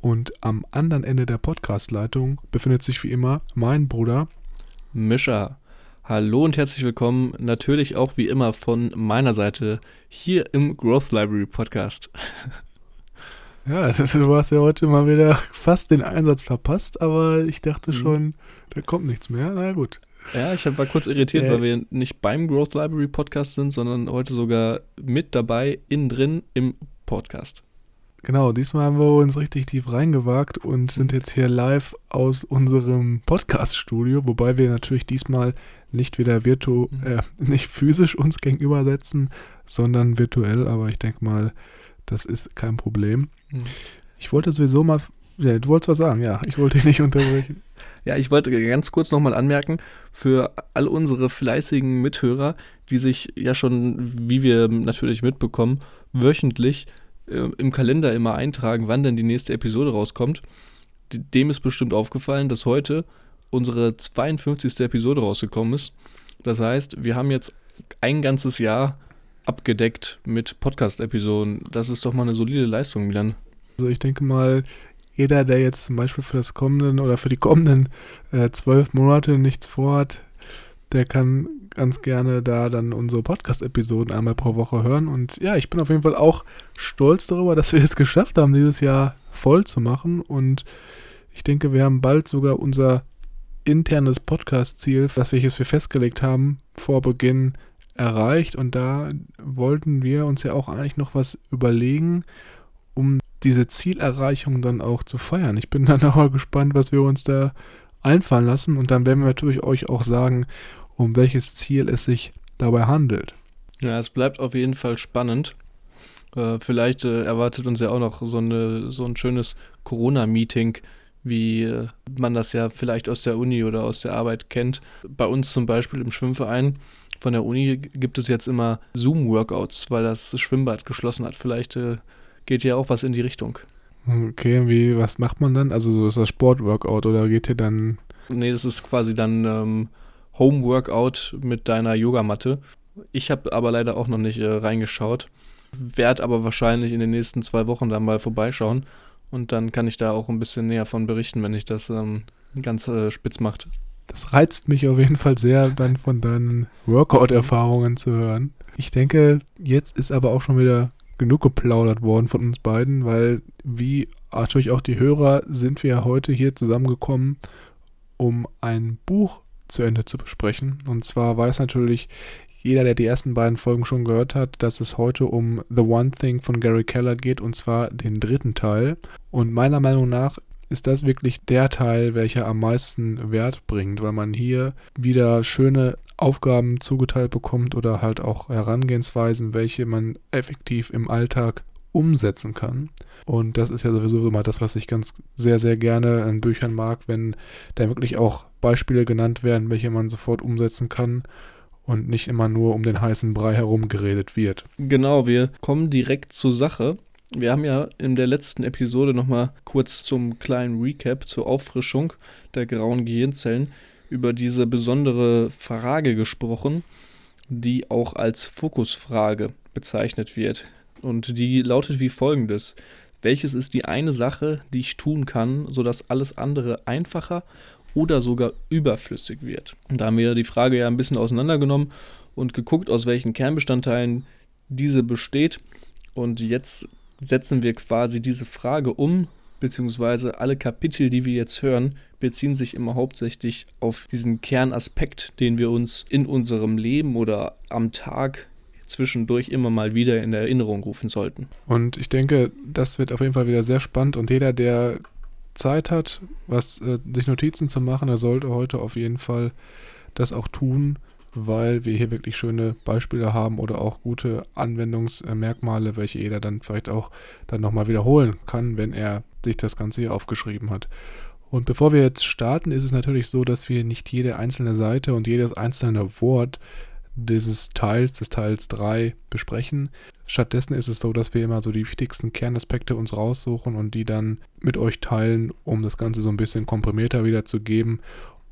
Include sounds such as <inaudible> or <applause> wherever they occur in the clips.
und am anderen Ende der Podcastleitung befindet sich wie immer mein Bruder Mischa. Hallo und herzlich willkommen, natürlich auch wie immer von meiner Seite hier im Growth Library Podcast. <laughs> Ja, <laughs> du hast ja heute mal wieder fast den Einsatz verpasst, aber ich dachte mhm. schon, da kommt nichts mehr. Na gut. Ja, ich war kurz irritiert, äh, weil wir nicht beim Growth Library Podcast sind, sondern heute sogar mit dabei, innen drin im Podcast. Genau, diesmal haben wir uns richtig tief reingewagt und sind jetzt hier live aus unserem Podcast-Studio, wobei wir natürlich diesmal nicht wieder virtu mhm. äh, nicht physisch uns gegenüber setzen, sondern virtuell, aber ich denke mal, das ist kein Problem. Mhm. Ich wollte sowieso mal, ja, du wolltest was sagen, ja, ich wollte dich nicht unterbrechen. <laughs> Ja, ich wollte ganz kurz nochmal anmerken, für all unsere fleißigen Mithörer, die sich ja schon, wie wir natürlich mitbekommen, wöchentlich äh, im Kalender immer eintragen, wann denn die nächste Episode rauskommt. Dem ist bestimmt aufgefallen, dass heute unsere 52. Episode rausgekommen ist. Das heißt, wir haben jetzt ein ganzes Jahr abgedeckt mit Podcast-Episoden. Das ist doch mal eine solide Leistung, Milan. Also ich denke mal, jeder, der jetzt zum Beispiel für das kommenden oder für die kommenden äh, zwölf Monate nichts vorhat, der kann ganz gerne da dann unsere Podcast-Episoden einmal pro Woche hören. Und ja, ich bin auf jeden Fall auch stolz darüber, dass wir es geschafft haben, dieses Jahr voll zu machen. Und ich denke, wir haben bald sogar unser internes Podcast-Ziel, das wir festgelegt haben, vor Beginn erreicht. Und da wollten wir uns ja auch eigentlich noch was überlegen, um diese Zielerreichung dann auch zu feiern. Ich bin dann <laughs> auch gespannt, was wir uns da einfallen lassen und dann werden wir natürlich euch auch sagen, um welches Ziel es sich dabei handelt. Ja, es bleibt auf jeden Fall spannend. Äh, vielleicht äh, erwartet uns ja auch noch so, eine, so ein schönes Corona-Meeting, wie äh, man das ja vielleicht aus der Uni oder aus der Arbeit kennt. Bei uns zum Beispiel im Schwimmverein von der Uni gibt es jetzt immer Zoom-Workouts, weil das Schwimmbad geschlossen hat. Vielleicht äh, geht ja auch was in die Richtung. Okay, wie, was macht man dann? Also so ist das Sportworkout oder geht ihr dann. Nee, das ist quasi dann ähm, Home-Workout mit deiner Yogamatte. Ich habe aber leider auch noch nicht äh, reingeschaut. Werd aber wahrscheinlich in den nächsten zwei Wochen dann mal vorbeischauen. Und dann kann ich da auch ein bisschen näher von berichten, wenn ich das ähm, ganz äh, spitz macht. Das reizt mich auf jeden Fall sehr, dann von deinen Workout-Erfahrungen zu hören. Ich denke, jetzt ist aber auch schon wieder genug geplaudert worden von uns beiden, weil wie natürlich auch die Hörer sind wir heute hier zusammengekommen, um ein Buch zu Ende zu besprechen. Und zwar weiß natürlich jeder, der die ersten beiden Folgen schon gehört hat, dass es heute um The One Thing von Gary Keller geht, und zwar den dritten Teil. Und meiner Meinung nach ist das wirklich der Teil, welcher am meisten Wert bringt, weil man hier wieder schöne Aufgaben zugeteilt bekommt oder halt auch Herangehensweisen, welche man effektiv im Alltag umsetzen kann. Und das ist ja sowieso immer das, was ich ganz sehr, sehr gerne in Büchern mag, wenn da wirklich auch Beispiele genannt werden, welche man sofort umsetzen kann und nicht immer nur um den heißen Brei herum geredet wird. Genau, wir kommen direkt zur Sache. Wir haben ja in der letzten Episode nochmal kurz zum kleinen Recap, zur Auffrischung der grauen Gehirnzellen über diese besondere Frage gesprochen, die auch als Fokusfrage bezeichnet wird. Und die lautet wie folgendes. Welches ist die eine Sache, die ich tun kann, sodass alles andere einfacher oder sogar überflüssig wird? Und da haben wir die Frage ja ein bisschen auseinandergenommen und geguckt, aus welchen Kernbestandteilen diese besteht. Und jetzt setzen wir quasi diese Frage um beziehungsweise alle Kapitel, die wir jetzt hören, beziehen sich immer hauptsächlich auf diesen Kernaspekt, den wir uns in unserem Leben oder am Tag zwischendurch immer mal wieder in Erinnerung rufen sollten. Und ich denke, das wird auf jeden Fall wieder sehr spannend und jeder, der Zeit hat, was äh, sich Notizen zu machen, der sollte heute auf jeden Fall das auch tun, weil wir hier wirklich schöne Beispiele haben oder auch gute Anwendungsmerkmale, welche jeder dann vielleicht auch dann nochmal wiederholen kann, wenn er sich das Ganze hier aufgeschrieben hat. Und bevor wir jetzt starten, ist es natürlich so, dass wir nicht jede einzelne Seite und jedes einzelne Wort dieses Teils, des Teils 3, besprechen. Stattdessen ist es so, dass wir immer so die wichtigsten Kernaspekte uns raussuchen und die dann mit euch teilen, um das Ganze so ein bisschen komprimierter wiederzugeben.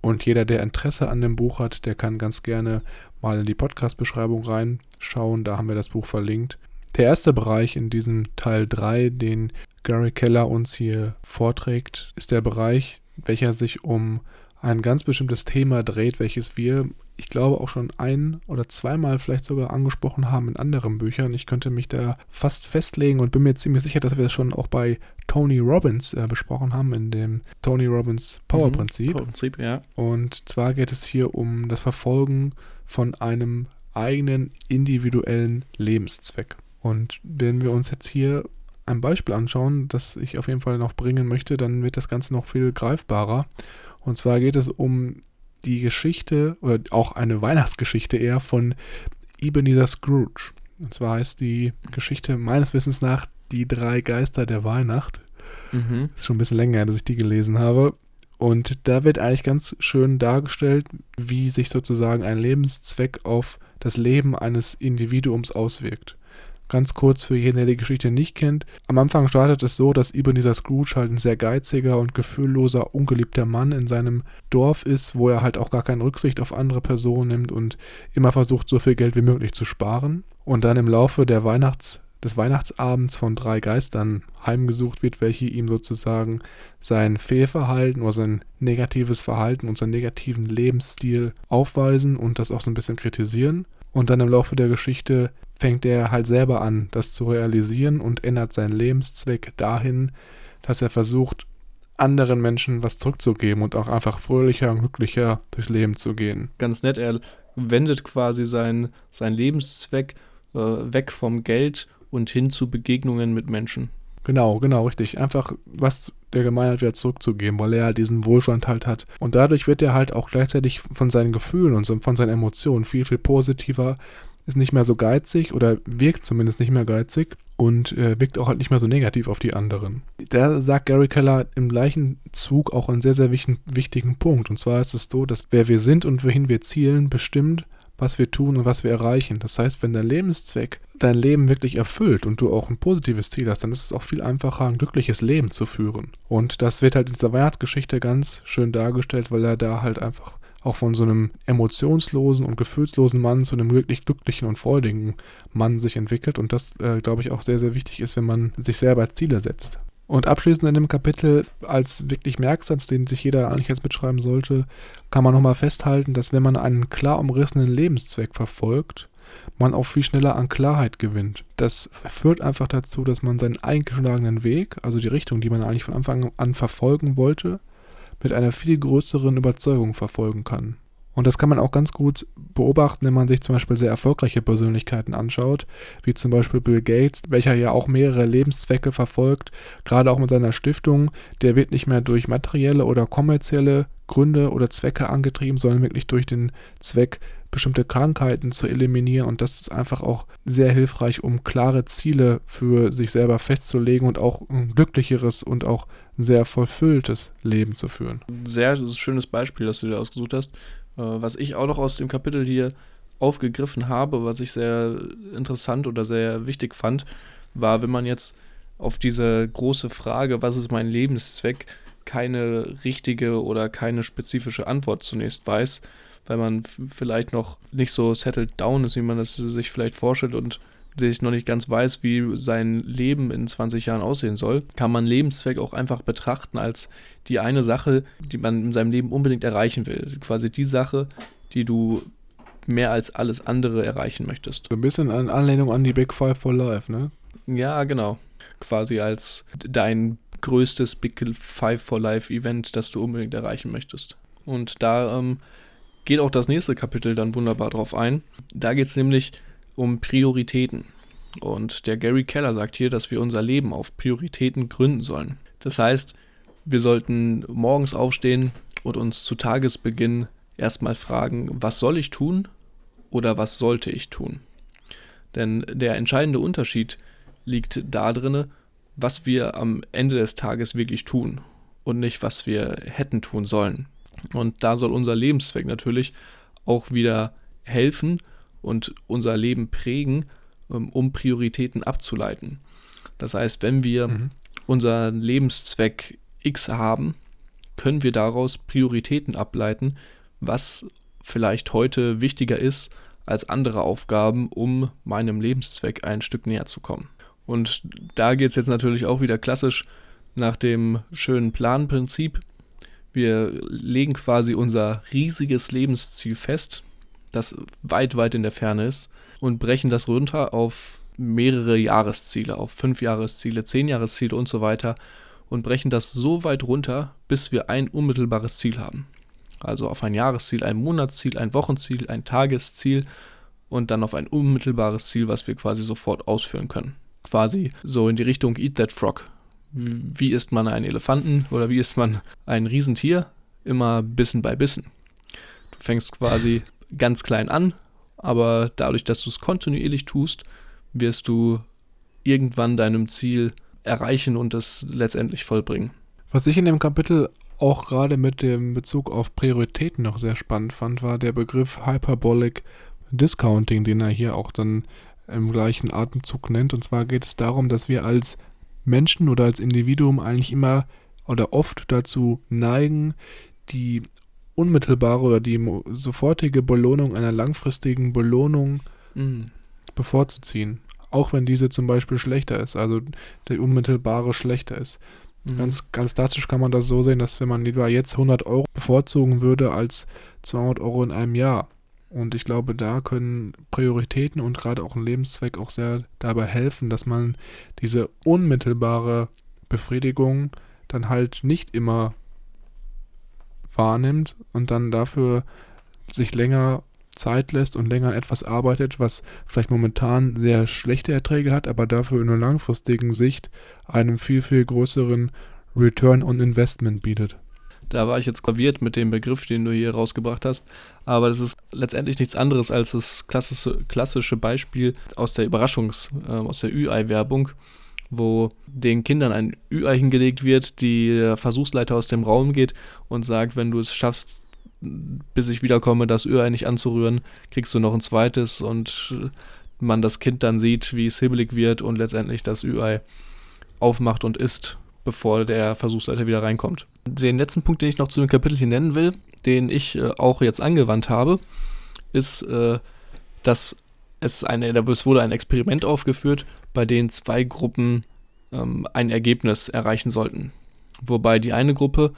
Und jeder, der Interesse an dem Buch hat, der kann ganz gerne mal in die Podcast-Beschreibung reinschauen. Da haben wir das Buch verlinkt. Der erste Bereich in diesem Teil 3, den Gary Keller uns hier vorträgt, ist der Bereich, welcher sich um ein ganz bestimmtes Thema dreht, welches wir, ich glaube, auch schon ein oder zweimal vielleicht sogar angesprochen haben in anderen Büchern. Ich könnte mich da fast festlegen und bin mir ziemlich sicher, dass wir das schon auch bei Tony Robbins äh, besprochen haben, in dem Tony Robbins Power Prinzip. Mhm, Prinzip, ja. Und zwar geht es hier um das Verfolgen von einem eigenen individuellen Lebenszweck. Und wenn wir uns jetzt hier ein Beispiel anschauen, das ich auf jeden Fall noch bringen möchte, dann wird das Ganze noch viel greifbarer. Und zwar geht es um die Geschichte oder auch eine Weihnachtsgeschichte eher von Ebenezer Scrooge. Und zwar heißt die Geschichte meines Wissens nach Die drei Geister der Weihnacht. Mhm. Ist schon ein bisschen länger, dass ich die gelesen habe. Und da wird eigentlich ganz schön dargestellt, wie sich sozusagen ein Lebenszweck auf das Leben eines Individuums auswirkt. Ganz kurz für jeden, der die Geschichte nicht kennt. Am Anfang startet es so, dass Ebenezer Scrooge halt ein sehr geiziger und gefühlloser, ungeliebter Mann in seinem Dorf ist, wo er halt auch gar keine Rücksicht auf andere Personen nimmt und immer versucht, so viel Geld wie möglich zu sparen. Und dann im Laufe der Weihnachts des Weihnachtsabends von drei Geistern heimgesucht wird, welche ihm sozusagen sein Fehlverhalten oder sein negatives Verhalten und seinen negativen Lebensstil aufweisen und das auch so ein bisschen kritisieren. Und dann im Laufe der Geschichte fängt er halt selber an, das zu realisieren und ändert seinen Lebenszweck dahin, dass er versucht, anderen Menschen was zurückzugeben und auch einfach fröhlicher und glücklicher durchs Leben zu gehen. Ganz nett, er wendet quasi seinen sein Lebenszweck äh, weg vom Geld und hin zu Begegnungen mit Menschen. Genau, genau, richtig. Einfach was der Gemeinheit wieder zurückzugeben, weil er halt diesen Wohlstand halt hat. Und dadurch wird er halt auch gleichzeitig von seinen Gefühlen und von seinen Emotionen viel, viel positiver, ist nicht mehr so geizig oder wirkt zumindest nicht mehr geizig und äh, wirkt auch halt nicht mehr so negativ auf die anderen. Da sagt Gary Keller im gleichen Zug auch einen sehr, sehr wichtigen, wichtigen Punkt. Und zwar ist es so, dass wer wir sind und wohin wir zielen, bestimmt, was wir tun und was wir erreichen. Das heißt, wenn dein Lebenszweck dein Leben wirklich erfüllt und du auch ein positives Ziel hast, dann ist es auch viel einfacher, ein glückliches Leben zu führen. Und das wird halt in dieser Weihnachtsgeschichte ganz schön dargestellt, weil er da halt einfach auch von so einem emotionslosen und gefühlslosen Mann zu einem wirklich glücklichen und freudigen Mann sich entwickelt. Und das, äh, glaube ich, auch sehr, sehr wichtig ist, wenn man sich selber Ziele setzt. Und abschließend in dem Kapitel als wirklich Merksatz, den sich jeder eigentlich jetzt mitschreiben sollte, kann man nochmal festhalten, dass wenn man einen klar umrissenen Lebenszweck verfolgt, man auch viel schneller an Klarheit gewinnt. Das führt einfach dazu, dass man seinen eingeschlagenen Weg, also die Richtung, die man eigentlich von Anfang an verfolgen wollte, mit einer viel größeren Überzeugung verfolgen kann. Und das kann man auch ganz gut beobachten, wenn man sich zum Beispiel sehr erfolgreiche Persönlichkeiten anschaut, wie zum Beispiel Bill Gates, welcher ja auch mehrere Lebenszwecke verfolgt, gerade auch mit seiner Stiftung. Der wird nicht mehr durch materielle oder kommerzielle Gründe oder Zwecke angetrieben, sondern wirklich durch den Zweck, bestimmte Krankheiten zu eliminieren. Und das ist einfach auch sehr hilfreich, um klare Ziele für sich selber festzulegen und auch ein glücklicheres und auch sehr vollfülltes Leben zu führen. Sehr schönes Beispiel, das du dir ausgesucht hast. Äh, was ich auch noch aus dem Kapitel hier aufgegriffen habe, was ich sehr interessant oder sehr wichtig fand, war, wenn man jetzt auf diese große Frage, was ist mein Lebenszweck, keine richtige oder keine spezifische Antwort zunächst weiß, weil man vielleicht noch nicht so settled down ist, wie man es sich vielleicht vorstellt und sich noch nicht ganz weiß, wie sein Leben in 20 Jahren aussehen soll, kann man Lebenszweck auch einfach betrachten als die eine Sache, die man in seinem Leben unbedingt erreichen will. Quasi die Sache, die du mehr als alles andere erreichen möchtest. So ein bisschen an Anlehnung an die Big Five for Life, ne? Ja, genau. Quasi als dein größtes Big Five for Life Event, das du unbedingt erreichen möchtest. Und da ähm, geht auch das nächste Kapitel dann wunderbar drauf ein. Da geht es nämlich um Prioritäten. Und der Gary Keller sagt hier, dass wir unser Leben auf Prioritäten gründen sollen. Das heißt, wir sollten morgens aufstehen und uns zu Tagesbeginn erstmal fragen, was soll ich tun oder was sollte ich tun? Denn der entscheidende Unterschied liegt darin, was wir am Ende des Tages wirklich tun und nicht, was wir hätten tun sollen. Und da soll unser Lebenszweck natürlich auch wieder helfen und unser Leben prägen, ähm, um Prioritäten abzuleiten. Das heißt, wenn wir mhm. unseren Lebenszweck X haben, können wir daraus Prioritäten ableiten, was vielleicht heute wichtiger ist als andere Aufgaben, um meinem Lebenszweck ein Stück näher zu kommen. Und da geht es jetzt natürlich auch wieder klassisch nach dem schönen Planprinzip. Wir legen quasi unser riesiges Lebensziel fest, das weit, weit in der Ferne ist, und brechen das runter auf mehrere Jahresziele, auf fünf Jahresziele, zehn Jahresziele und so weiter und brechen das so weit runter, bis wir ein unmittelbares Ziel haben. Also auf ein Jahresziel, ein Monatsziel, ein Wochenziel, ein Tagesziel und dann auf ein unmittelbares Ziel, was wir quasi sofort ausführen können. Quasi so in die Richtung Eat That Frog. Wie isst man einen Elefanten oder wie isst man ein Riesentier? Immer Bissen bei Bissen. Du fängst quasi ganz klein an, aber dadurch, dass du es kontinuierlich tust, wirst du irgendwann deinem Ziel erreichen und es letztendlich vollbringen. Was ich in dem Kapitel auch gerade mit dem Bezug auf Prioritäten noch sehr spannend fand, war der Begriff Hyperbolic Discounting, den er hier auch dann im gleichen Atemzug nennt. Und zwar geht es darum, dass wir als Menschen oder als Individuum eigentlich immer oder oft dazu neigen, die unmittelbare oder die sofortige Belohnung einer langfristigen Belohnung mhm. bevorzuziehen. Auch wenn diese zum Beispiel schlechter ist, also der unmittelbare schlechter ist. Mhm. Ganz, ganz drastisch kann man das so sehen, dass wenn man lieber jetzt 100 Euro bevorzugen würde als 200 Euro in einem Jahr. Und ich glaube, da können Prioritäten und gerade auch ein Lebenszweck auch sehr dabei helfen, dass man diese unmittelbare Befriedigung dann halt nicht immer wahrnimmt und dann dafür sich länger Zeit lässt und länger etwas arbeitet, was vielleicht momentan sehr schlechte Erträge hat, aber dafür in einer langfristigen Sicht einen viel, viel größeren Return on Investment bietet. Da war ich jetzt graviert mit dem Begriff, den du hier rausgebracht hast. Aber das ist letztendlich nichts anderes als das klassische, klassische Beispiel aus der Überraschungs-, äh, aus der Ü-Ei-Werbung, wo den Kindern ein Ü-Ei hingelegt wird, die der Versuchsleiter aus dem Raum geht und sagt, wenn du es schaffst, bis ich wiederkomme, das Ü-Ei nicht anzurühren, kriegst du noch ein zweites und man das Kind dann sieht, wie es hibbelig wird und letztendlich das Ü-Ei aufmacht und isst, bevor der Versuchsleiter wieder reinkommt. Den letzten Punkt, den ich noch zu dem Kapitel hier nennen will, den ich äh, auch jetzt angewandt habe, ist, äh, dass es eine, da wurde ein Experiment aufgeführt, bei dem zwei Gruppen ähm, ein Ergebnis erreichen sollten. Wobei die eine Gruppe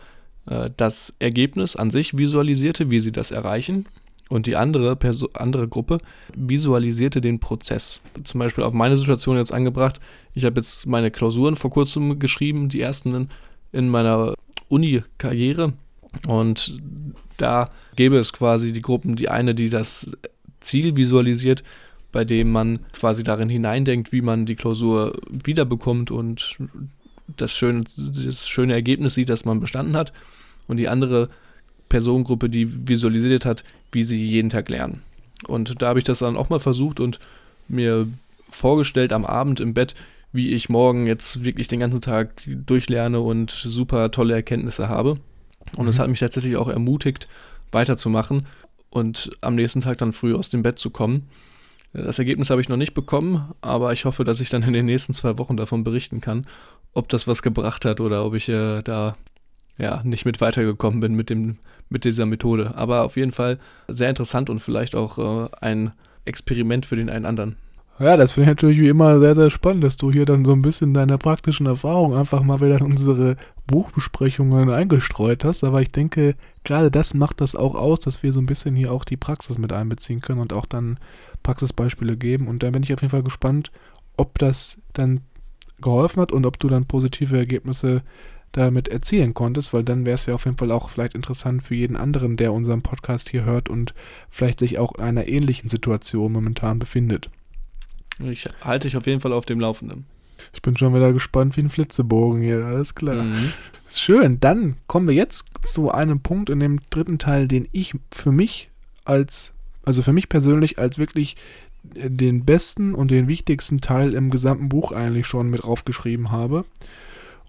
äh, das Ergebnis an sich visualisierte, wie sie das erreichen. Und die andere, Perso andere Gruppe visualisierte den Prozess. Zum Beispiel auf meine Situation jetzt angebracht. Ich habe jetzt meine Klausuren vor kurzem geschrieben, die ersten in, in meiner Uni-Karriere. Und da gäbe es quasi die Gruppen, die eine, die das Ziel visualisiert, bei dem man quasi darin hineindenkt, wie man die Klausur wiederbekommt und das schöne, das schöne Ergebnis sieht, das man bestanden hat und die andere Personengruppe, die visualisiert hat, wie sie jeden Tag lernen. Und da habe ich das dann auch mal versucht und mir vorgestellt am Abend im Bett, wie ich morgen jetzt wirklich den ganzen Tag durchlerne und super tolle Erkenntnisse habe. Und es mhm. hat mich tatsächlich auch ermutigt, weiterzumachen und am nächsten Tag dann früh aus dem Bett zu kommen. Das Ergebnis habe ich noch nicht bekommen, aber ich hoffe, dass ich dann in den nächsten zwei Wochen davon berichten kann, ob das was gebracht hat oder ob ich äh, da ja, nicht mit weitergekommen bin mit, dem, mit dieser Methode. Aber auf jeden Fall sehr interessant und vielleicht auch äh, ein Experiment für den einen anderen. Ja, das finde ich natürlich wie immer sehr, sehr spannend, dass du hier dann so ein bisschen deine praktischen Erfahrungen einfach mal wieder in unsere Buchbesprechungen eingestreut hast. Aber ich denke, gerade das macht das auch aus, dass wir so ein bisschen hier auch die Praxis mit einbeziehen können und auch dann Praxisbeispiele geben. Und da bin ich auf jeden Fall gespannt, ob das dann geholfen hat und ob du dann positive Ergebnisse damit erzielen konntest, weil dann wäre es ja auf jeden Fall auch vielleicht interessant für jeden anderen, der unseren Podcast hier hört und vielleicht sich auch in einer ähnlichen Situation momentan befindet. Ich halte dich auf jeden Fall auf dem Laufenden. Ich bin schon wieder gespannt wie ein Flitzebogen hier, alles klar. Mhm. Schön, dann kommen wir jetzt zu einem Punkt in dem dritten Teil, den ich für mich als, also für mich persönlich als wirklich den besten und den wichtigsten Teil im gesamten Buch eigentlich schon mit aufgeschrieben habe.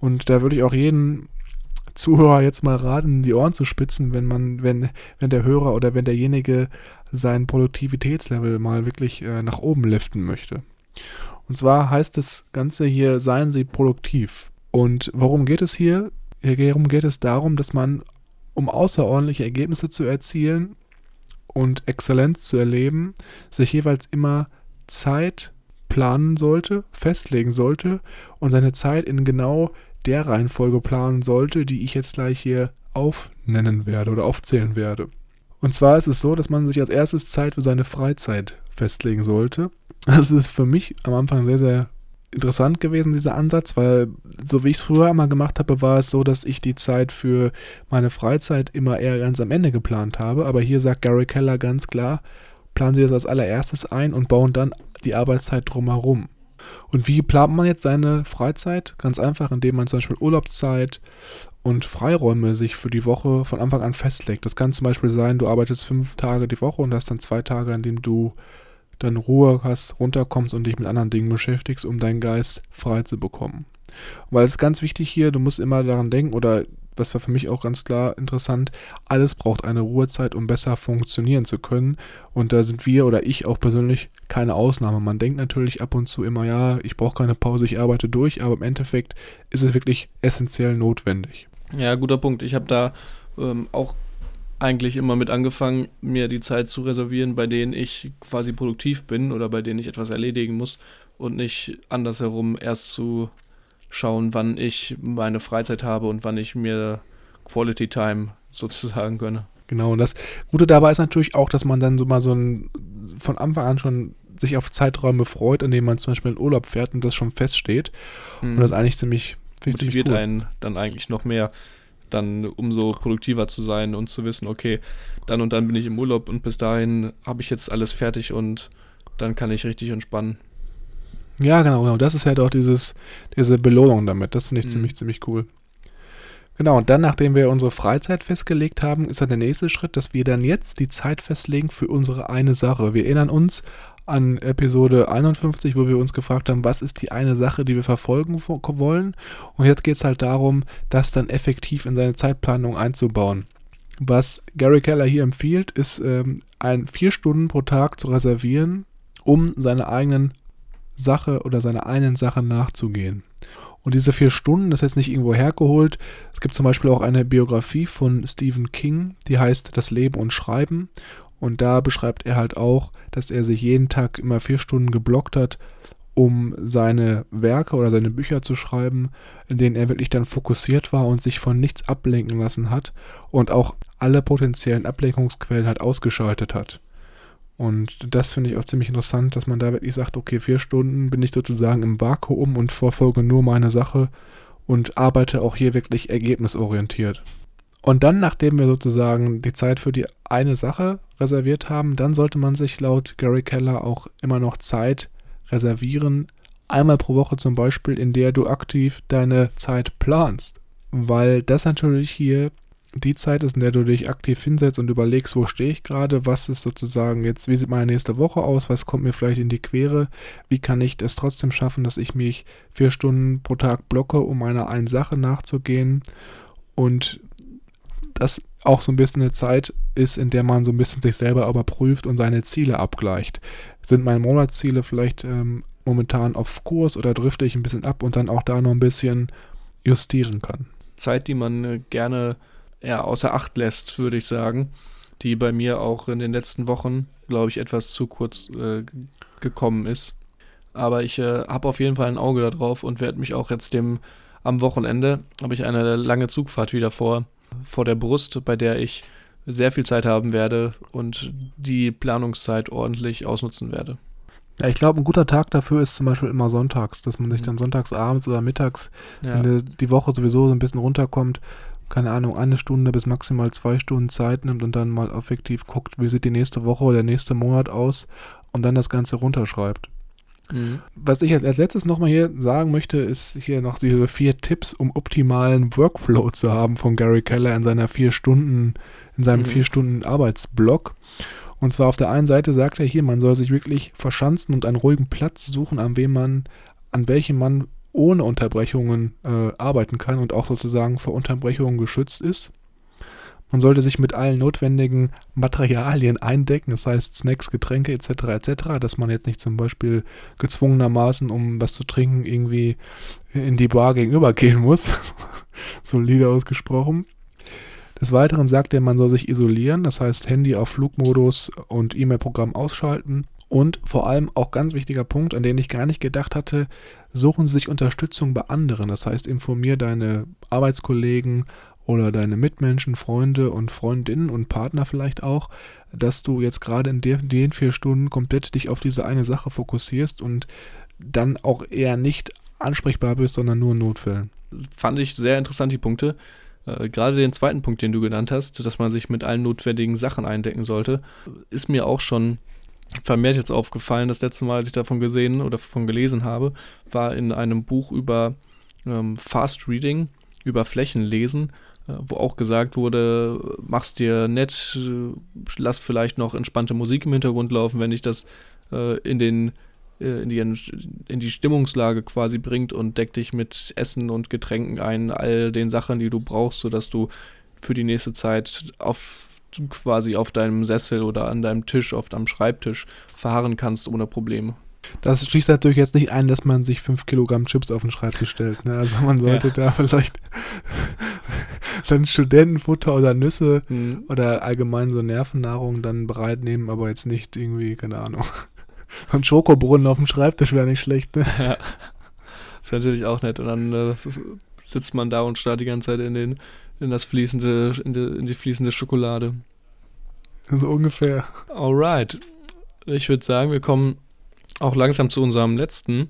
Und da würde ich auch jeden Zuhörer jetzt mal raten, die Ohren zu spitzen, wenn man, wenn, wenn der Hörer oder wenn derjenige sein Produktivitätslevel mal wirklich äh, nach oben liften möchte. Und zwar heißt das Ganze hier, seien Sie produktiv. Und worum geht es hier? Hierum geht es darum, dass man, um außerordentliche Ergebnisse zu erzielen und Exzellenz zu erleben, sich jeweils immer Zeit planen sollte, festlegen sollte und seine Zeit in genau der Reihenfolge planen sollte, die ich jetzt gleich hier aufnennen werde oder aufzählen werde. Und zwar ist es so, dass man sich als erstes Zeit für seine Freizeit festlegen sollte. Das ist für mich am Anfang sehr, sehr interessant gewesen, dieser Ansatz, weil so wie ich es früher immer gemacht habe, war es so, dass ich die Zeit für meine Freizeit immer eher ganz am Ende geplant habe. Aber hier sagt Gary Keller ganz klar, planen Sie das als allererstes ein und bauen dann die Arbeitszeit drumherum. Und wie plant man jetzt seine Freizeit? Ganz einfach, indem man zum Beispiel Urlaubszeit und Freiräume sich für die Woche von Anfang an festlegt. Das kann zum Beispiel sein, du arbeitest fünf Tage die Woche und hast dann zwei Tage, an denen du dann Ruhe hast, runterkommst und dich mit anderen Dingen beschäftigst, um deinen Geist frei zu bekommen. Weil es ist ganz wichtig hier, du musst immer daran denken, oder das war für mich auch ganz klar interessant, alles braucht eine Ruhezeit, um besser funktionieren zu können. Und da sind wir oder ich auch persönlich keine Ausnahme. Man denkt natürlich ab und zu immer, ja, ich brauche keine Pause, ich arbeite durch, aber im Endeffekt ist es wirklich essentiell notwendig. Ja, guter Punkt. Ich habe da ähm, auch eigentlich immer mit angefangen, mir die Zeit zu reservieren, bei denen ich quasi produktiv bin oder bei denen ich etwas erledigen muss und nicht andersherum erst zu schauen, wann ich meine Freizeit habe und wann ich mir Quality Time sozusagen gönne. Genau, und das Gute dabei ist natürlich auch, dass man dann so mal so ein, von Anfang an schon sich auf Zeiträume freut, in denen man zum Beispiel in Urlaub fährt und das schon feststeht. Hm. Und das ist eigentlich ziemlich, motiviert cool. einen dann eigentlich noch mehr, dann umso produktiver zu sein und zu wissen, okay, dann und dann bin ich im Urlaub und bis dahin habe ich jetzt alles fertig und dann kann ich richtig entspannen. Ja, genau, genau. Das ist halt auch dieses, diese Belohnung damit. Das finde ich mhm. ziemlich, ziemlich cool. Genau, und dann, nachdem wir unsere Freizeit festgelegt haben, ist dann der nächste Schritt, dass wir dann jetzt die Zeit festlegen für unsere eine Sache. Wir erinnern uns an Episode 51, wo wir uns gefragt haben, was ist die eine Sache, die wir verfolgen wollen. Und jetzt geht es halt darum, das dann effektiv in seine Zeitplanung einzubauen. Was Gary Keller hier empfiehlt, ist ähm, ein vier Stunden pro Tag zu reservieren, um seine eigenen Sache oder seiner einen Sache nachzugehen. Und diese vier Stunden, das ist jetzt nicht irgendwo hergeholt. Es gibt zum Beispiel auch eine Biografie von Stephen King, die heißt Das Leben und Schreiben. Und da beschreibt er halt auch, dass er sich jeden Tag immer vier Stunden geblockt hat, um seine Werke oder seine Bücher zu schreiben, in denen er wirklich dann fokussiert war und sich von nichts ablenken lassen hat und auch alle potenziellen Ablenkungsquellen halt ausgeschaltet hat. Und das finde ich auch ziemlich interessant, dass man da wirklich sagt, okay, vier Stunden bin ich sozusagen im Vakuum und verfolge nur meine Sache und arbeite auch hier wirklich ergebnisorientiert. Und dann, nachdem wir sozusagen die Zeit für die eine Sache reserviert haben, dann sollte man sich laut Gary Keller auch immer noch Zeit reservieren, einmal pro Woche zum Beispiel, in der du aktiv deine Zeit planst. Weil das natürlich hier die Zeit ist, in der du dich aktiv hinsetzt und überlegst, wo stehe ich gerade, was ist sozusagen jetzt, wie sieht meine nächste Woche aus, was kommt mir vielleicht in die Quere, wie kann ich es trotzdem schaffen, dass ich mich vier Stunden pro Tag blocke, um einer einen Sache nachzugehen und das auch so ein bisschen eine Zeit ist, in der man so ein bisschen sich selber aber prüft und seine Ziele abgleicht. Sind meine Monatsziele vielleicht ähm, momentan auf Kurs oder drifte ich ein bisschen ab und dann auch da noch ein bisschen justieren kann? Zeit, die man äh, gerne ja, außer Acht lässt, würde ich sagen, die bei mir auch in den letzten Wochen, glaube ich, etwas zu kurz äh, gekommen ist. Aber ich äh, habe auf jeden Fall ein Auge darauf und werde mich auch jetzt dem am Wochenende habe ich eine lange Zugfahrt wieder vor, vor der Brust, bei der ich sehr viel Zeit haben werde und die Planungszeit ordentlich ausnutzen werde. Ja, ich glaube, ein guter Tag dafür ist zum Beispiel immer sonntags, dass man sich Mhm. dann sonntags abends oder mittags, Ja. wenn die- die Woche sowieso so ein bisschen runterkommt, keine Ahnung, eine Stunde bis maximal zwei Stunden Zeit nimmt und dann mal effektiv guckt, wie sieht die nächste Woche oder der nächste Monat aus und dann das Ganze runterschreibt. Mhm. Was ich als letztes nochmal hier sagen möchte, ist hier noch diese vier Tipps, um optimalen Workflow zu haben von Gary Keller in seiner vier Stunden, in seinem Mhm. vier Stunden Arbeitsblock. Und zwar auf der einen Seite sagt er hier, man soll sich wirklich verschanzen und einen ruhigen Platz suchen, an wem man, an welchem man ohne Unterbrechungen äh, arbeiten kann und auch sozusagen vor Unterbrechungen geschützt ist. Man sollte sich mit allen notwendigen Materialien eindecken, das heißt Snacks, Getränke etc. etc., dass man jetzt nicht zum Beispiel gezwungenermaßen, um was zu trinken, irgendwie in die Bar gegenüber gehen muss. <laughs> Solide ausgesprochen. Des Weiteren sagt er, man soll sich isolieren, das heißt Handy auf Flugmodus und E-Mail-Programm ausschalten. Und vor allem auch ganz wichtiger Punkt, an den ich gar nicht gedacht hatte, suchen Sie sich Unterstützung bei anderen. Das heißt, informier deine Arbeitskollegen oder deine Mitmenschen, Freunde und Freundinnen und Partner vielleicht auch, dass du jetzt gerade in den vier Stunden komplett dich auf diese eine Sache fokussierst und dann auch eher nicht ansprechbar bist, sondern nur in Notfällen. Fand ich sehr interessant, die Punkte. Äh, Gerade den zweiten Punkt, den du genannt hast, dass man sich mit allen notwendigen Sachen eindecken sollte, ist mir auch schon vermehrt jetzt aufgefallen. Das letzte Mal, als ich davon gesehen oder davon gelesen habe, war in einem Buch über ähm, Fast Reading, über Flächenlesen, äh, wo auch gesagt wurde, mach's dir nett, äh, lass vielleicht noch entspannte Musik im Hintergrund laufen, wenn dich das äh, in den äh, in die, in die Stimmungslage quasi bringt und deck dich mit Essen und Getränken ein, all den Sachen, die du brauchst, sodass du für die nächste Zeit auf quasi auf deinem Sessel oder an deinem Tisch, auf deinem Schreibtisch verharren kannst ohne Probleme. Das schließt natürlich jetzt nicht ein, dass man sich 5 Kilogramm Chips auf den Schreibtisch stellt. Ne? Also man sollte Ja. da vielleicht <laughs> dann Studentenfutter oder Nüsse oder allgemein so Nervennahrung dann bereit nehmen, aber jetzt nicht irgendwie, keine Ahnung. <laughs> Ein Schokobrunnen auf dem Schreibtisch wäre nicht schlecht. Ne? Ja. Das wäre natürlich auch nett. Und dann äh, sitzt man da und starrt die ganze Zeit in den in das fließende, in die, in die fließende Schokolade. So ungefähr. Alright. Ich würde sagen, wir kommen auch langsam zu unserem letzten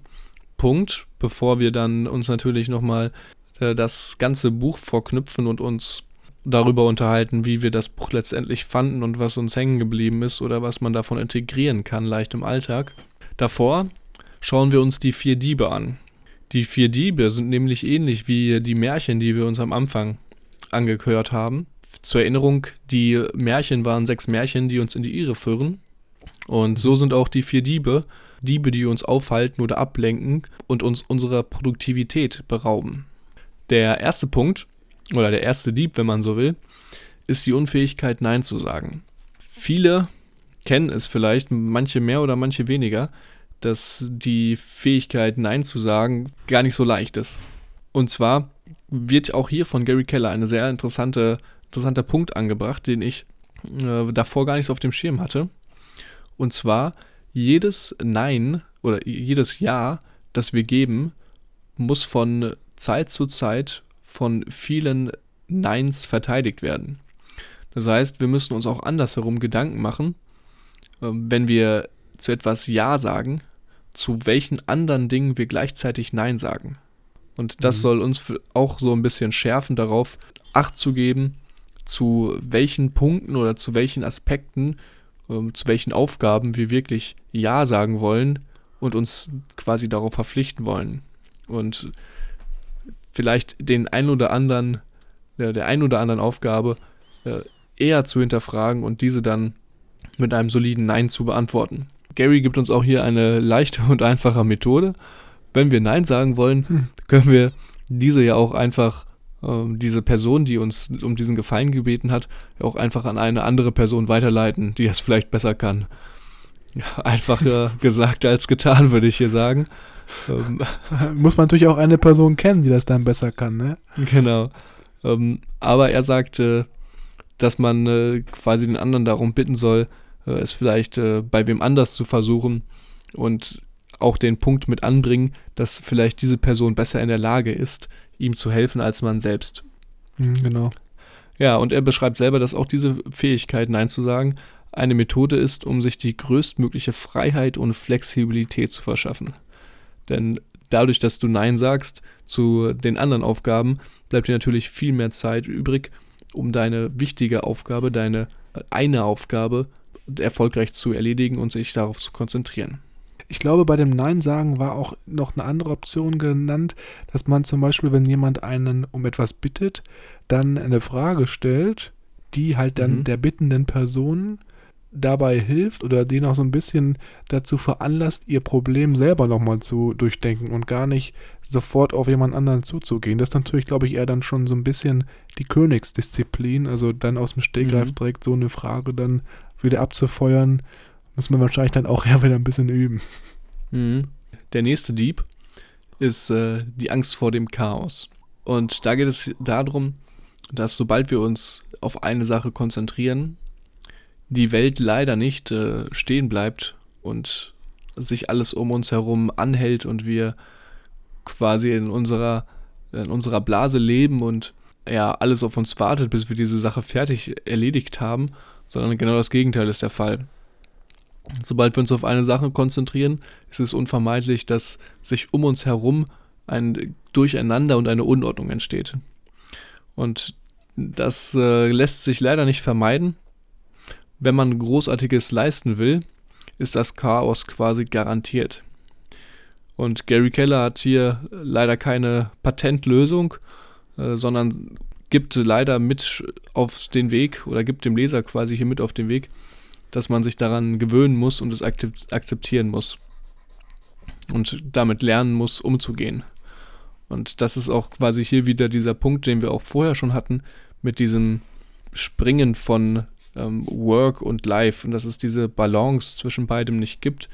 Punkt, bevor wir dann uns natürlich nochmal äh, das ganze Buch vorknüpfen und uns darüber unterhalten, wie wir das Buch letztendlich fanden und was uns hängen geblieben ist oder was man davon integrieren kann leicht im Alltag. Davor schauen wir uns die vier Diebe an. Die vier Diebe sind nämlich ähnlich wie die Märchen, die wir uns am Anfang angehört haben. Zur Erinnerung, die Märchen waren sechs Märchen, die uns in die Irre führen. Und so sind auch die vier Diebe, Diebe, die uns aufhalten oder ablenken und uns unserer Produktivität berauben. Der erste Punkt, oder der erste Dieb, wenn man so will, ist die Unfähigkeit, Nein zu sagen. Viele kennen es vielleicht, manche mehr oder manche weniger, dass die Fähigkeit, Nein zu sagen, gar nicht so leicht ist. Und zwar wird auch hier von Gary Keller ein sehr interessante, interessanter Punkt angebracht, den ich äh, davor gar nicht so auf dem Schirm hatte. Und zwar, jedes Nein oder jedes Ja, das wir geben, muss von Zeit zu Zeit von vielen Neins verteidigt werden. Das heißt, wir müssen uns auch andersherum Gedanken machen, ähm, wenn wir zu etwas Ja sagen, zu welchen anderen Dingen wir gleichzeitig Nein sagen. Und das Mhm. soll uns auch so ein bisschen schärfen, darauf Acht zu geben, zu welchen Punkten oder zu welchen Aspekten, ähm, zu welchen Aufgaben wir wirklich Ja sagen wollen und uns quasi darauf verpflichten wollen. Und vielleicht den ein oder anderen, der, der ein oder anderen Aufgabe äh, eher zu hinterfragen und diese dann mit einem soliden Nein zu beantworten. Gary gibt uns auch hier eine leichte und <laughs> einfache Methode. Wenn wir Nein sagen wollen, Hm. können wir diese ja auch einfach, ähm, diese Person, die uns um diesen Gefallen gebeten hat, auch einfach an eine andere Person weiterleiten, die das vielleicht besser kann. Einfacher <laughs> gesagt als getan, würde ich hier sagen. Ähm, <laughs> Muss man natürlich auch eine Person kennen, die das dann besser kann, ne? Genau. Ähm, aber er sagte, dass man äh, quasi den anderen darum bitten soll, äh, es vielleicht äh, bei wem anders zu versuchen und auch den Punkt mit anbringen, dass vielleicht diese Person besser in der Lage ist, ihm zu helfen als man selbst. Hm, genau. Ja, und er beschreibt selber, dass auch diese Fähigkeit, Nein zu sagen, eine Methode ist, um sich die größtmögliche Freiheit und Flexibilität zu verschaffen. Denn dadurch, dass du Nein sagst zu den anderen Aufgaben, bleibt dir natürlich viel mehr Zeit übrig, um deine wichtige Aufgabe, deine eine Aufgabe erfolgreich zu erledigen und sich darauf zu konzentrieren. Ich glaube, bei dem Nein sagen war auch noch eine andere Option genannt, dass man zum Beispiel, wenn jemand einen um etwas bittet, dann eine Frage stellt, die halt dann mhm. der bittenden Person dabei hilft oder den auch so ein bisschen dazu veranlasst, ihr Problem selber nochmal zu durchdenken und gar nicht sofort auf jemand anderen zuzugehen. Das ist natürlich, glaube ich, eher dann schon so ein bisschen die Königsdisziplin, also dann aus dem Stegreif mhm. direkt so eine Frage dann wieder abzufeuern, muss man wahrscheinlich dann auch <laughs> eher wieder ein bisschen üben. Mhm. Der nächste Dieb ist äh, die Angst vor dem Chaos. Und da geht es darum, dass sobald wir uns auf eine Sache konzentrieren, die Welt leider nicht äh, stehen bleibt und sich alles um uns herum anhält und wir quasi in unserer, in unserer Blase leben und ja, alles auf uns wartet, bis wir diese Sache fertig erledigt haben, sondern genau das Gegenteil ist der Fall. Sobald wir uns auf eine Sache konzentrieren, ist es unvermeidlich, dass sich um uns herum ein Durcheinander und eine Unordnung entsteht. Und das äh, lässt sich leider nicht vermeiden wenn man Großartiges leisten will, ist das Chaos quasi garantiert. Und Gary Keller hat hier leider keine Patentlösung, äh, sondern gibt leider mit auf den Weg oder gibt dem Leser quasi hier mit auf den Weg, dass man sich daran gewöhnen muss und es akzeptieren muss. Und damit lernen muss, umzugehen. Und das ist auch quasi hier wieder dieser Punkt, den wir auch vorher schon hatten, mit diesem Springen von ähm, Work und Life und dass es diese Balance zwischen beidem nicht gibt,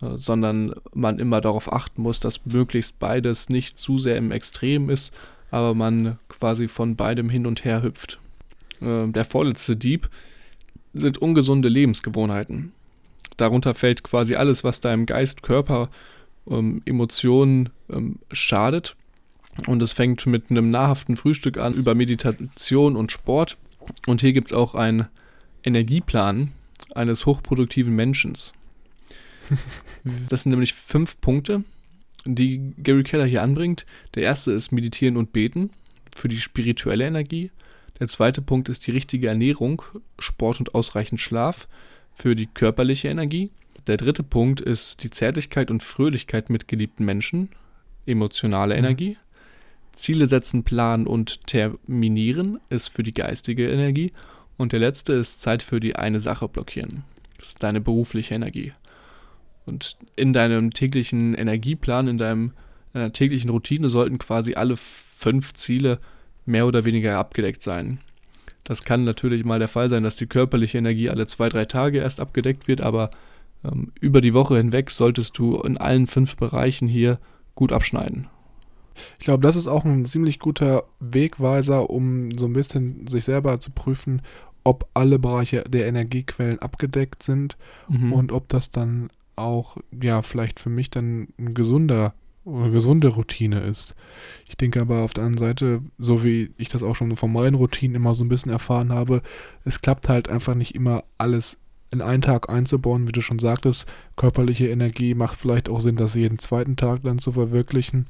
äh, sondern man immer darauf achten muss, dass möglichst beides nicht zu sehr im Extrem ist, aber man quasi von beidem hin und her hüpft. Äh, der vorletzte Dieb sind ungesunde Lebensgewohnheiten. Darunter fällt quasi alles, was deinem Geist, Körper, ähm, Emotionen ähm, schadet. Und es fängt mit einem nahrhaften Frühstück an über Meditation und Sport. Und hier gibt es auch ein Energieplan eines hochproduktiven Menschen. Das sind nämlich fünf Punkte, die Gary Keller hier anbringt. Der erste ist Meditieren und Beten für die spirituelle Energie. Der zweite Punkt ist die richtige Ernährung, Sport und ausreichend Schlaf für die körperliche Energie. Der dritte Punkt ist die Zärtlichkeit und Fröhlichkeit mit geliebten Menschen, emotionale mhm. Energie. Ziele setzen, planen und terminieren ist für die geistige Energie. Und der letzte ist Zeit für die eine Sache blockieren. Das ist deine berufliche Energie. Und in deinem täglichen Energieplan, in deinem, deiner täglichen Routine sollten quasi alle fünf Ziele mehr oder weniger abgedeckt sein. Das kann natürlich mal der Fall sein, dass die körperliche Energie alle zwei, drei Tage erst abgedeckt wird, aber ähm, über die Woche hinweg solltest du in allen fünf Bereichen hier gut abschneiden. Ich glaube, das ist auch ein ziemlich guter Wegweiser, um so ein bisschen sich selber zu prüfen, ob alle Bereiche der Energiequellen abgedeckt sind mhm. und ob das dann auch, ja, vielleicht für mich dann ein gesunder eine gesunde Routine ist. Ich denke aber auf der anderen Seite, so wie ich das auch schon von meinen Routinen immer so ein bisschen erfahren habe, es klappt halt einfach nicht immer alles in einen Tag einzubauen, wie du schon sagtest. Körperliche Energie macht vielleicht auch Sinn, das jeden zweiten Tag dann zu verwirklichen.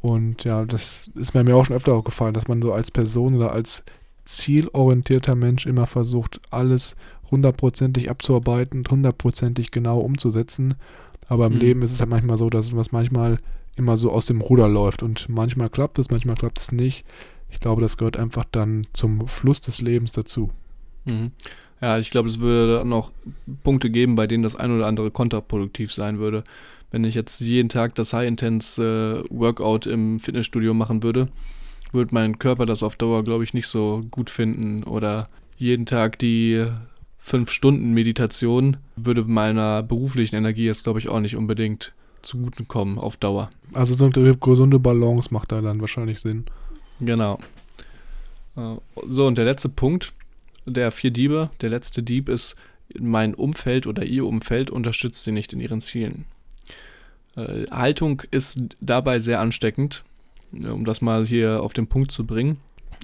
Und ja, das ist mir auch schon öfter auch gefallen, dass man so als Person oder als zielorientierter Mensch immer versucht, alles hundertprozentig abzuarbeiten und hundertprozentig genau umzusetzen. Aber im mhm. Leben ist es halt manchmal so, dass was manchmal immer so aus dem Ruder läuft und manchmal klappt es, manchmal klappt es nicht. Ich glaube, das gehört einfach dann zum Fluss des Lebens dazu. Mhm. Ja, ich glaube, es würde dann auch Punkte geben, bei denen das ein oder andere kontraproduktiv sein würde wenn ich jetzt jeden Tag das High-Intense äh, im Fitnessstudio machen würde, würde mein Körper das auf Dauer, glaube ich, nicht so gut finden. Oder jeden Tag die fünf Stunden Meditation würde meiner beruflichen Energie jetzt, glaube ich, auch nicht unbedingt zugutekommen auf Dauer. Also so eine gesunde Balance macht da dann wahrscheinlich Sinn. Genau. Äh, so, und der letzte Punkt der vier Diebe, der letzte Dieb ist, mein Umfeld oder ihr Umfeld unterstützt sie nicht in ihren Zielen. Äh, Haltung ist dabei sehr ansteckend, um das mal hier auf den Punkt zu bringen.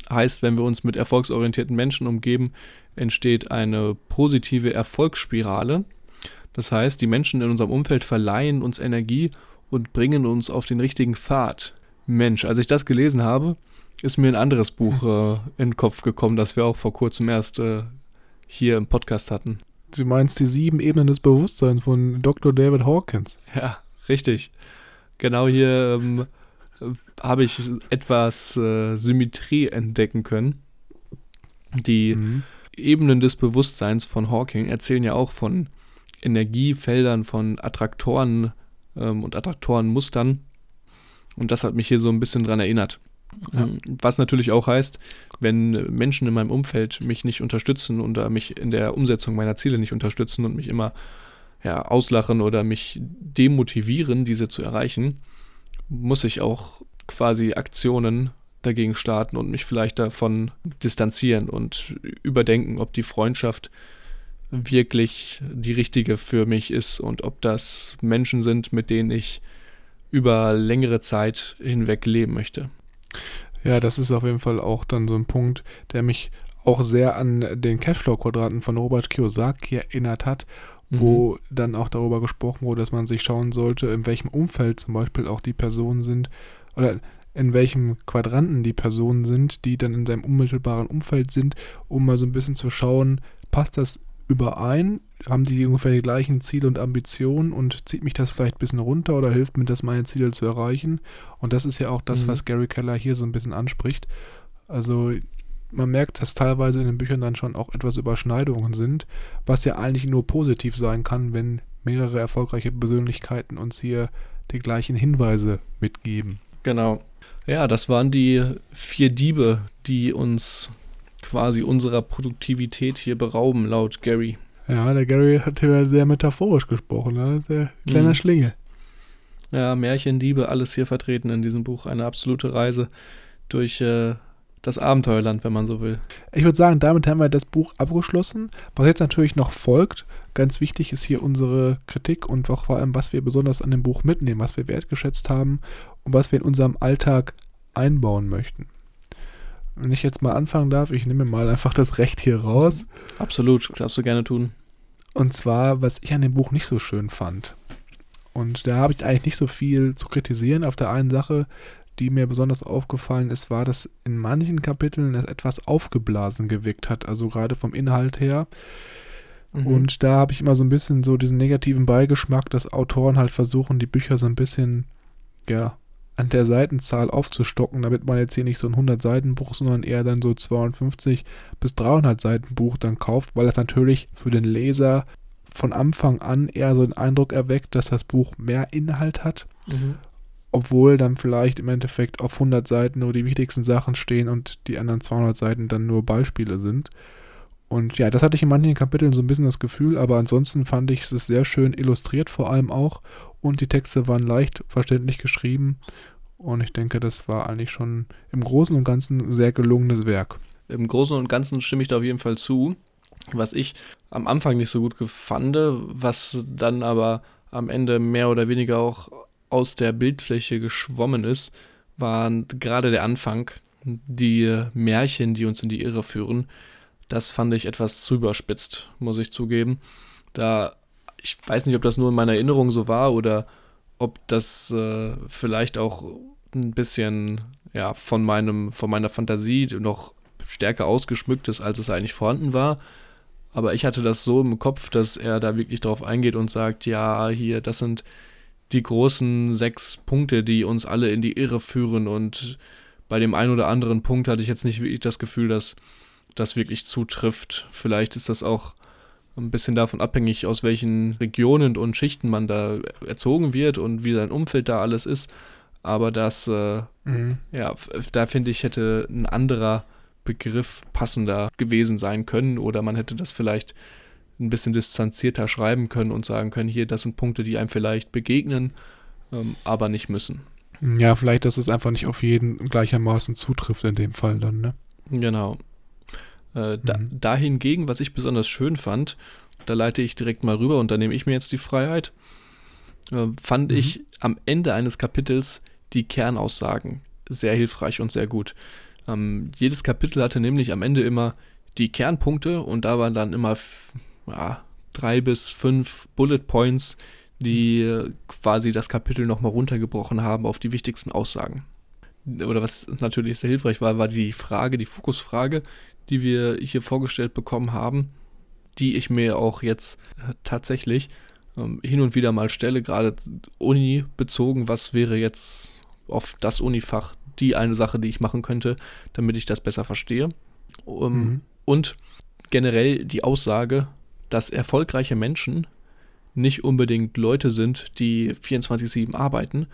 Heißt, wenn wir uns mit erfolgsorientierten Menschen umgeben, entsteht eine positive Erfolgsspirale. Das heißt, die Menschen in unserem Umfeld verleihen uns Energie und bringen uns auf den richtigen Pfad. Mensch, als ich das gelesen habe, ist mir ein anderes Buch <laughs> äh, in den Kopf gekommen, das wir auch vor kurzem erst äh, hier im Podcast hatten. Du meinst die sieben Ebenen des Bewusstseins von Dr. David Hawkins. Ja, richtig. Genau hier ähm, habe ich etwas äh, Symmetrie entdecken können. Die mhm. Ebenen des Bewusstseins von Hawking erzählen ja auch von Energiefeldern, von Attraktoren ähm, und Attraktorenmustern. Und das hat mich hier so ein bisschen dran erinnert. Ja. Ähm, was natürlich auch heißt, wenn Menschen in meinem Umfeld mich nicht unterstützen oder mich in der Umsetzung meiner Ziele nicht unterstützen und mich immer ja, auslachen oder mich demotivieren, diese zu erreichen, muss ich auch quasi Aktionen dagegen starten und mich vielleicht davon distanzieren und überdenken, ob die Freundschaft wirklich die richtige für mich ist und ob das Menschen sind, mit denen ich über längere Zeit hinweg leben möchte. Ja, das ist auf jeden Fall auch dann so ein Punkt, der mich auch sehr an den Cashflow-Quadranten von Robert Kiyosaki erinnert hat, wo mhm. dann auch darüber gesprochen wurde, dass man sich schauen sollte, in welchem Umfeld zum Beispiel auch die Personen sind oder in welchem Quadranten die Personen sind, die dann in seinem unmittelbaren Umfeld sind, um mal so ein bisschen zu schauen, passt das überein? Haben die ungefähr die gleichen Ziele und Ambitionen und zieht mich das vielleicht ein bisschen runter oder hilft mir das, meine Ziele zu erreichen? Und das ist ja auch das, mhm. was Gary Keller hier so ein bisschen anspricht. Also man merkt, dass teilweise in den Büchern dann schon auch etwas Überschneidungen sind, was ja eigentlich nur positiv sein kann, wenn mehrere erfolgreiche Persönlichkeiten uns hier die gleichen Hinweise mitgeben. Genau. Ja, das waren die vier Diebe, die uns quasi unserer Produktivität hier berauben, laut Gary. Ja, der Gary hat hier sehr metaphorisch gesprochen, ne? Der kleiner mhm. Schlingel. Ja, Märchen, Diebe, alles hier vertreten in diesem Buch. Eine absolute Reise durch äh, das Abenteuerland, wenn man so will. Ich würde sagen, damit haben wir das Buch abgeschlossen. Was jetzt natürlich noch folgt, ganz wichtig ist hier unsere Kritik und auch vor allem, was wir besonders an dem Buch mitnehmen, was wir wertgeschätzt haben und was wir in unserem Alltag einbauen möchten. Wenn ich jetzt mal anfangen darf, ich nehme mal einfach das Recht hier raus. Absolut, darfst du gerne tun. Und zwar, was ich an dem Buch nicht so schön fand. Und da habe ich eigentlich nicht so viel zu kritisieren. Auf der einen Sache, die mir besonders aufgefallen ist, war, dass in manchen Kapiteln es etwas aufgeblasen gewirkt hat. Also gerade vom Inhalt her. Mhm. Und da habe ich immer so ein bisschen so diesen negativen Beigeschmack, dass Autoren halt versuchen, die Bücher so ein bisschen, ja, an der Seitenzahl aufzustocken, damit man jetzt hier nicht so ein 100-Seiten-Buch, sondern eher dann so 250 bis 300 Seiten Buch dann kauft, weil das natürlich für den Leser von Anfang an eher so den Eindruck erweckt, dass das Buch mehr Inhalt hat, mhm. obwohl dann vielleicht im Endeffekt auf 100 Seiten nur die wichtigsten Sachen stehen und die anderen 200 Seiten dann nur Beispiele sind. Und ja, das hatte ich in manchen Kapiteln so ein bisschen das Gefühl, aber ansonsten fand ich es sehr schön illustriert vor allem auch und die Texte waren leicht verständlich geschrieben und ich denke, das war eigentlich schon im Großen und Ganzen ein sehr gelungenes Werk. Im Großen und Ganzen stimme ich da auf jeden Fall zu. Was ich am Anfang nicht so gut gefand, was dann aber am Ende mehr oder weniger auch aus der Bildfläche geschwommen ist, waren gerade der Anfang, die Märchen, die uns in die Irre führen, das fand ich etwas zu überspitzt, muss ich zugeben. Da, ich weiß nicht, ob das nur in meiner Erinnerung so war oder ob das äh, vielleicht auch ein bisschen ja, von, meinem, von meiner Fantasie noch stärker ausgeschmückt ist, als es eigentlich vorhanden war. Aber ich hatte das so im Kopf, dass er da wirklich drauf eingeht und sagt, ja, hier, das sind die großen sechs Punkte, die uns alle in die Irre führen. Und bei dem einen oder anderen Punkt hatte ich jetzt nicht wirklich das Gefühl, dass das wirklich zutrifft. Vielleicht ist das auch ein bisschen davon abhängig, aus welchen Regionen und Schichten man da erzogen wird und wie sein Umfeld da alles ist. Aber das, äh, mhm. ja, da finde ich, hätte ein anderer Begriff passender gewesen sein können oder man hätte das vielleicht ein bisschen distanzierter schreiben können und sagen können, hier, das sind Punkte, die einem vielleicht begegnen, ähm, aber nicht müssen. Ja, vielleicht, dass es einfach nicht auf jeden gleichermaßen zutrifft in dem Fall dann, ne? Genau. Äh, da, mhm. Dahingegen, was ich besonders schön fand, da leite ich direkt mal rüber und da nehme ich mir jetzt die Freiheit, äh, fand mhm. ich am Ende eines Kapitels die Kernaussagen sehr hilfreich und sehr gut. Ähm, jedes Kapitel hatte nämlich am Ende immer die Kernpunkte und da waren dann immer ja, drei bis fünf Bullet Points, die quasi das Kapitel nochmal runtergebrochen haben auf die wichtigsten Aussagen. Oder was natürlich sehr hilfreich war, war die Frage, die Fokusfrage, die wir hier vorgestellt bekommen haben, die ich mir auch jetzt äh, tatsächlich ähm, hin und wieder mal stelle, gerade Uni bezogen, was wäre jetzt auf das Unifach die eine Sache, die ich machen könnte, damit ich das besser verstehe. Um, mhm. Und generell die Aussage, dass erfolgreiche Menschen nicht unbedingt Leute sind, die 24-7 arbeiten,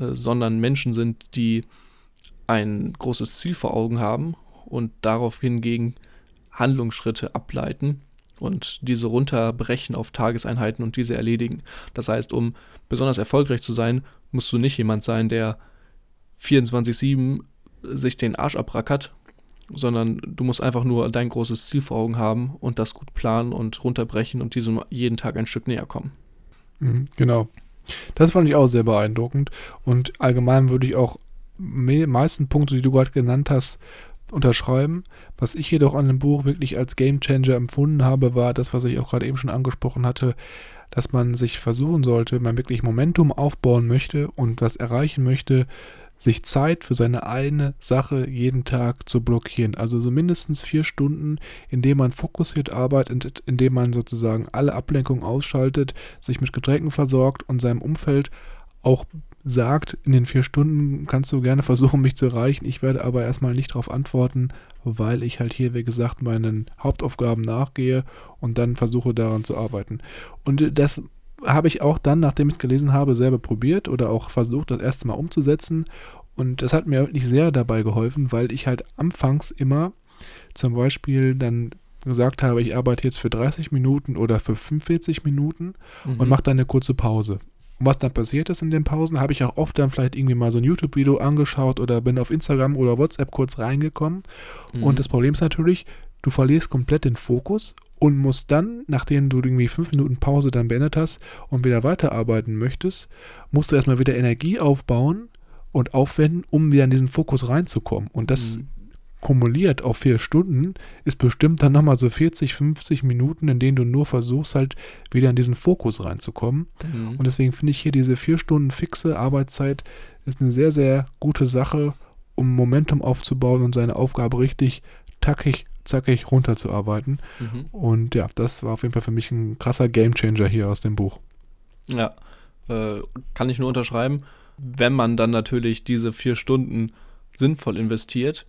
äh, sondern Menschen sind, die ein großes Ziel vor Augen haben und darauf hingegen Handlungsschritte ableiten und diese runterbrechen auf Tageseinheiten und diese erledigen. Das heißt, um besonders erfolgreich zu sein, musst du nicht jemand sein, der 24-7 sich den Arsch abrackert, sondern du musst einfach nur dein großes Ziel vor Augen haben und das gut planen und runterbrechen und diesem jeden Tag ein Stück näher kommen. Mhm, genau. Das fand ich auch sehr beeindruckend und allgemein würde ich auch meisten Punkte, die du gerade genannt hast, unterschreiben. Was ich jedoch an dem Buch wirklich als Game Changer empfunden habe, war das, was ich auch gerade eben schon angesprochen hatte, dass man sich versuchen sollte, wenn man wirklich Momentum aufbauen möchte und was erreichen möchte, sich Zeit für seine eine Sache jeden Tag zu blockieren. Also so mindestens vier Stunden, indem man fokussiert arbeitet, indem man sozusagen alle Ablenkungen ausschaltet, sich mit Getränken versorgt und seinem Umfeld auch sagt, in den vier Stunden kannst du gerne versuchen, mich zu erreichen. Ich werde aber erstmal nicht darauf antworten, weil ich halt hier, wie gesagt, meinen Hauptaufgaben nachgehe und dann versuche daran zu arbeiten. Und das habe ich auch dann, nachdem ich es gelesen habe, selber probiert oder auch versucht, das erste Mal umzusetzen. Und das hat mir wirklich sehr dabei geholfen, weil ich halt anfangs immer zum Beispiel dann gesagt habe, ich arbeite jetzt für 30 Minuten oder für 45 Minuten mhm. und mache dann eine kurze Pause. Und was dann passiert ist in den Pausen, habe ich auch oft dann vielleicht irgendwie mal so ein YouTube-Video angeschaut oder bin auf Instagram oder WhatsApp kurz reingekommen. Mhm. Und das Problem ist natürlich, du verlierst komplett den Fokus und musst dann, nachdem du irgendwie fünf Minuten Pause dann beendet hast und wieder weiterarbeiten möchtest, musst du erstmal wieder Energie aufbauen und aufwenden, um wieder in diesen Fokus reinzukommen. Und das mhm. Kumuliert auf vier Stunden ist bestimmt dann nochmal so 40, 50 Minuten, in denen du nur versuchst, halt wieder in diesen Fokus reinzukommen. Mhm. Und deswegen finde ich hier diese vier Stunden fixe Arbeitszeit ist eine sehr, sehr gute Sache, um Momentum aufzubauen und seine Aufgabe richtig tackig zackig runterzuarbeiten. Mhm. Und ja, das war auf jeden Fall für mich ein krasser Gamechanger hier aus dem Buch. Ja, äh, kann ich nur unterschreiben. Wenn man dann natürlich diese vier Stunden sinnvoll investiert,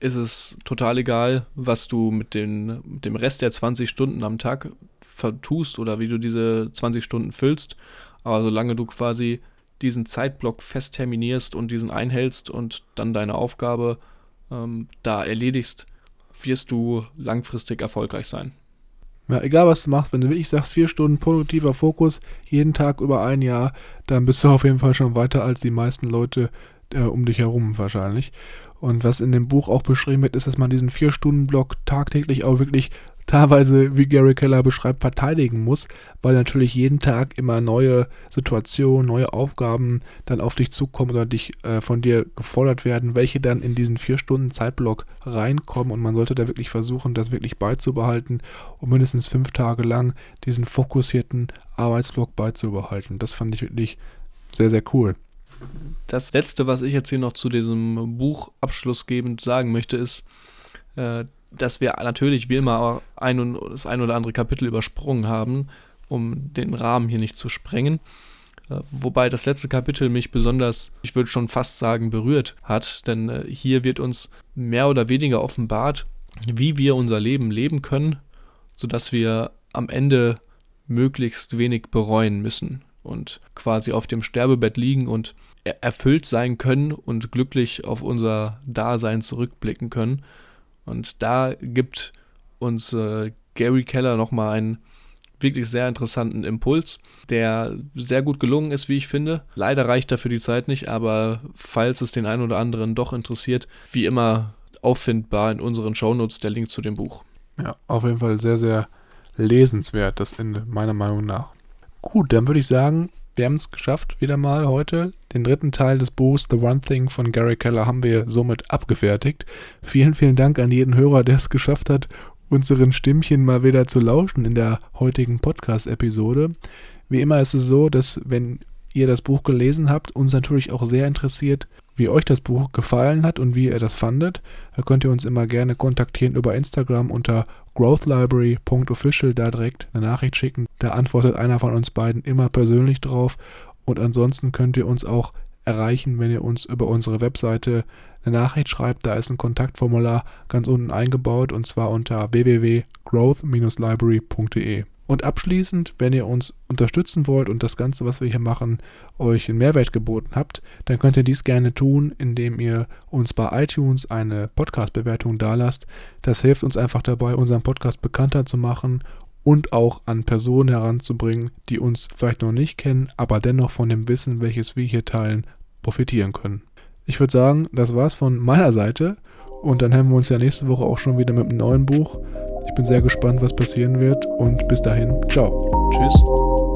ist es total egal, was du mit, den, mit dem Rest der 20 Stunden am Tag vertust oder wie du diese 20 Stunden füllst. Aber solange du quasi diesen Zeitblock fest terminierst und diesen einhältst und dann deine Aufgabe ähm, da erledigst, wirst du langfristig erfolgreich sein. Ja, egal was du machst, wenn du wirklich sagst, vier Stunden produktiver Fokus, jeden Tag über ein Jahr, dann bist du auf jeden Fall schon weiter als die meisten Leute äh, um dich herum wahrscheinlich. Und was in dem Buch auch beschrieben wird, ist, dass man diesen Vier-Stunden-Block tagtäglich auch wirklich teilweise, wie Gary Keller beschreibt, verteidigen muss, weil natürlich jeden Tag immer neue Situationen, neue Aufgaben dann auf dich zukommen oder dich äh, von dir gefordert werden, welche dann in diesen vier Stunden Zeitblock reinkommen und man sollte da wirklich versuchen, das wirklich beizubehalten und mindestens fünf Tage lang diesen fokussierten Arbeitsblock beizubehalten. Das fand ich wirklich sehr, sehr cool. Das letzte, was ich jetzt hier noch zu diesem Buch abschlussgebend sagen möchte, ist, äh, dass wir natürlich wie immer ein und, das ein oder andere Kapitel übersprungen haben, um den Rahmen hier nicht zu sprengen. Äh, wobei das letzte Kapitel mich besonders, ich würde schon fast sagen, berührt hat, denn äh, hier wird uns mehr oder weniger offenbart, wie wir unser Leben leben können, sodass wir am Ende möglichst wenig bereuen müssen und quasi auf dem Sterbebett liegen und erfüllt sein können und glücklich auf unser Dasein zurückblicken können und da gibt uns äh, Gary Keller nochmal einen wirklich sehr interessanten Impuls, der sehr gut gelungen ist, wie ich finde. Leider reicht dafür die Zeit nicht, aber falls es den einen oder anderen doch interessiert, wie immer auffindbar in unseren Shownotes der Link zu dem Buch. Ja, auf jeden Fall sehr, sehr lesenswert, das Ende, meiner Meinung nach. Gut, dann würde ich sagen, wir haben es geschafft, wieder mal heute. Den dritten Teil des Buchs The One Thing von Gary Keller haben wir somit abgefertigt. Vielen, vielen Dank an jeden Hörer, der es geschafft hat, unseren Stimmchen mal wieder zu lauschen in der heutigen Podcast-Episode. Wie immer ist es so, dass wenn ihr das Buch gelesen habt, uns natürlich auch sehr interessiert, wie euch das Buch gefallen hat und wie ihr das fandet. Da könnt ihr uns immer gerne kontaktieren über Instagram unter growthlibrary.official, da direkt eine Nachricht schicken. Da antwortet einer von uns beiden immer persönlich drauf. Und ansonsten könnt ihr uns auch erreichen, wenn ihr uns über unsere Webseite eine Nachricht schreibt. Da ist ein Kontaktformular ganz unten eingebaut und zwar unter www.growth-library.de. Und abschließend, wenn ihr uns unterstützen wollt und das Ganze, was wir hier machen, euch einen Mehrwert geboten habt, dann könnt ihr dies gerne tun, indem ihr uns bei iTunes eine Podcast-Bewertung dalasst. Das hilft uns einfach dabei, unseren Podcast bekannter zu machen und auch an Personen heranzubringen, die uns vielleicht noch nicht kennen, aber dennoch von dem Wissen, welches wir hier teilen, profitieren können. Ich würde sagen, das war's von meiner Seite und dann hören wir uns ja nächste Woche auch schon wieder mit einem neuen Buch. Ich bin sehr gespannt, was passieren wird und bis dahin, ciao. Tschüss.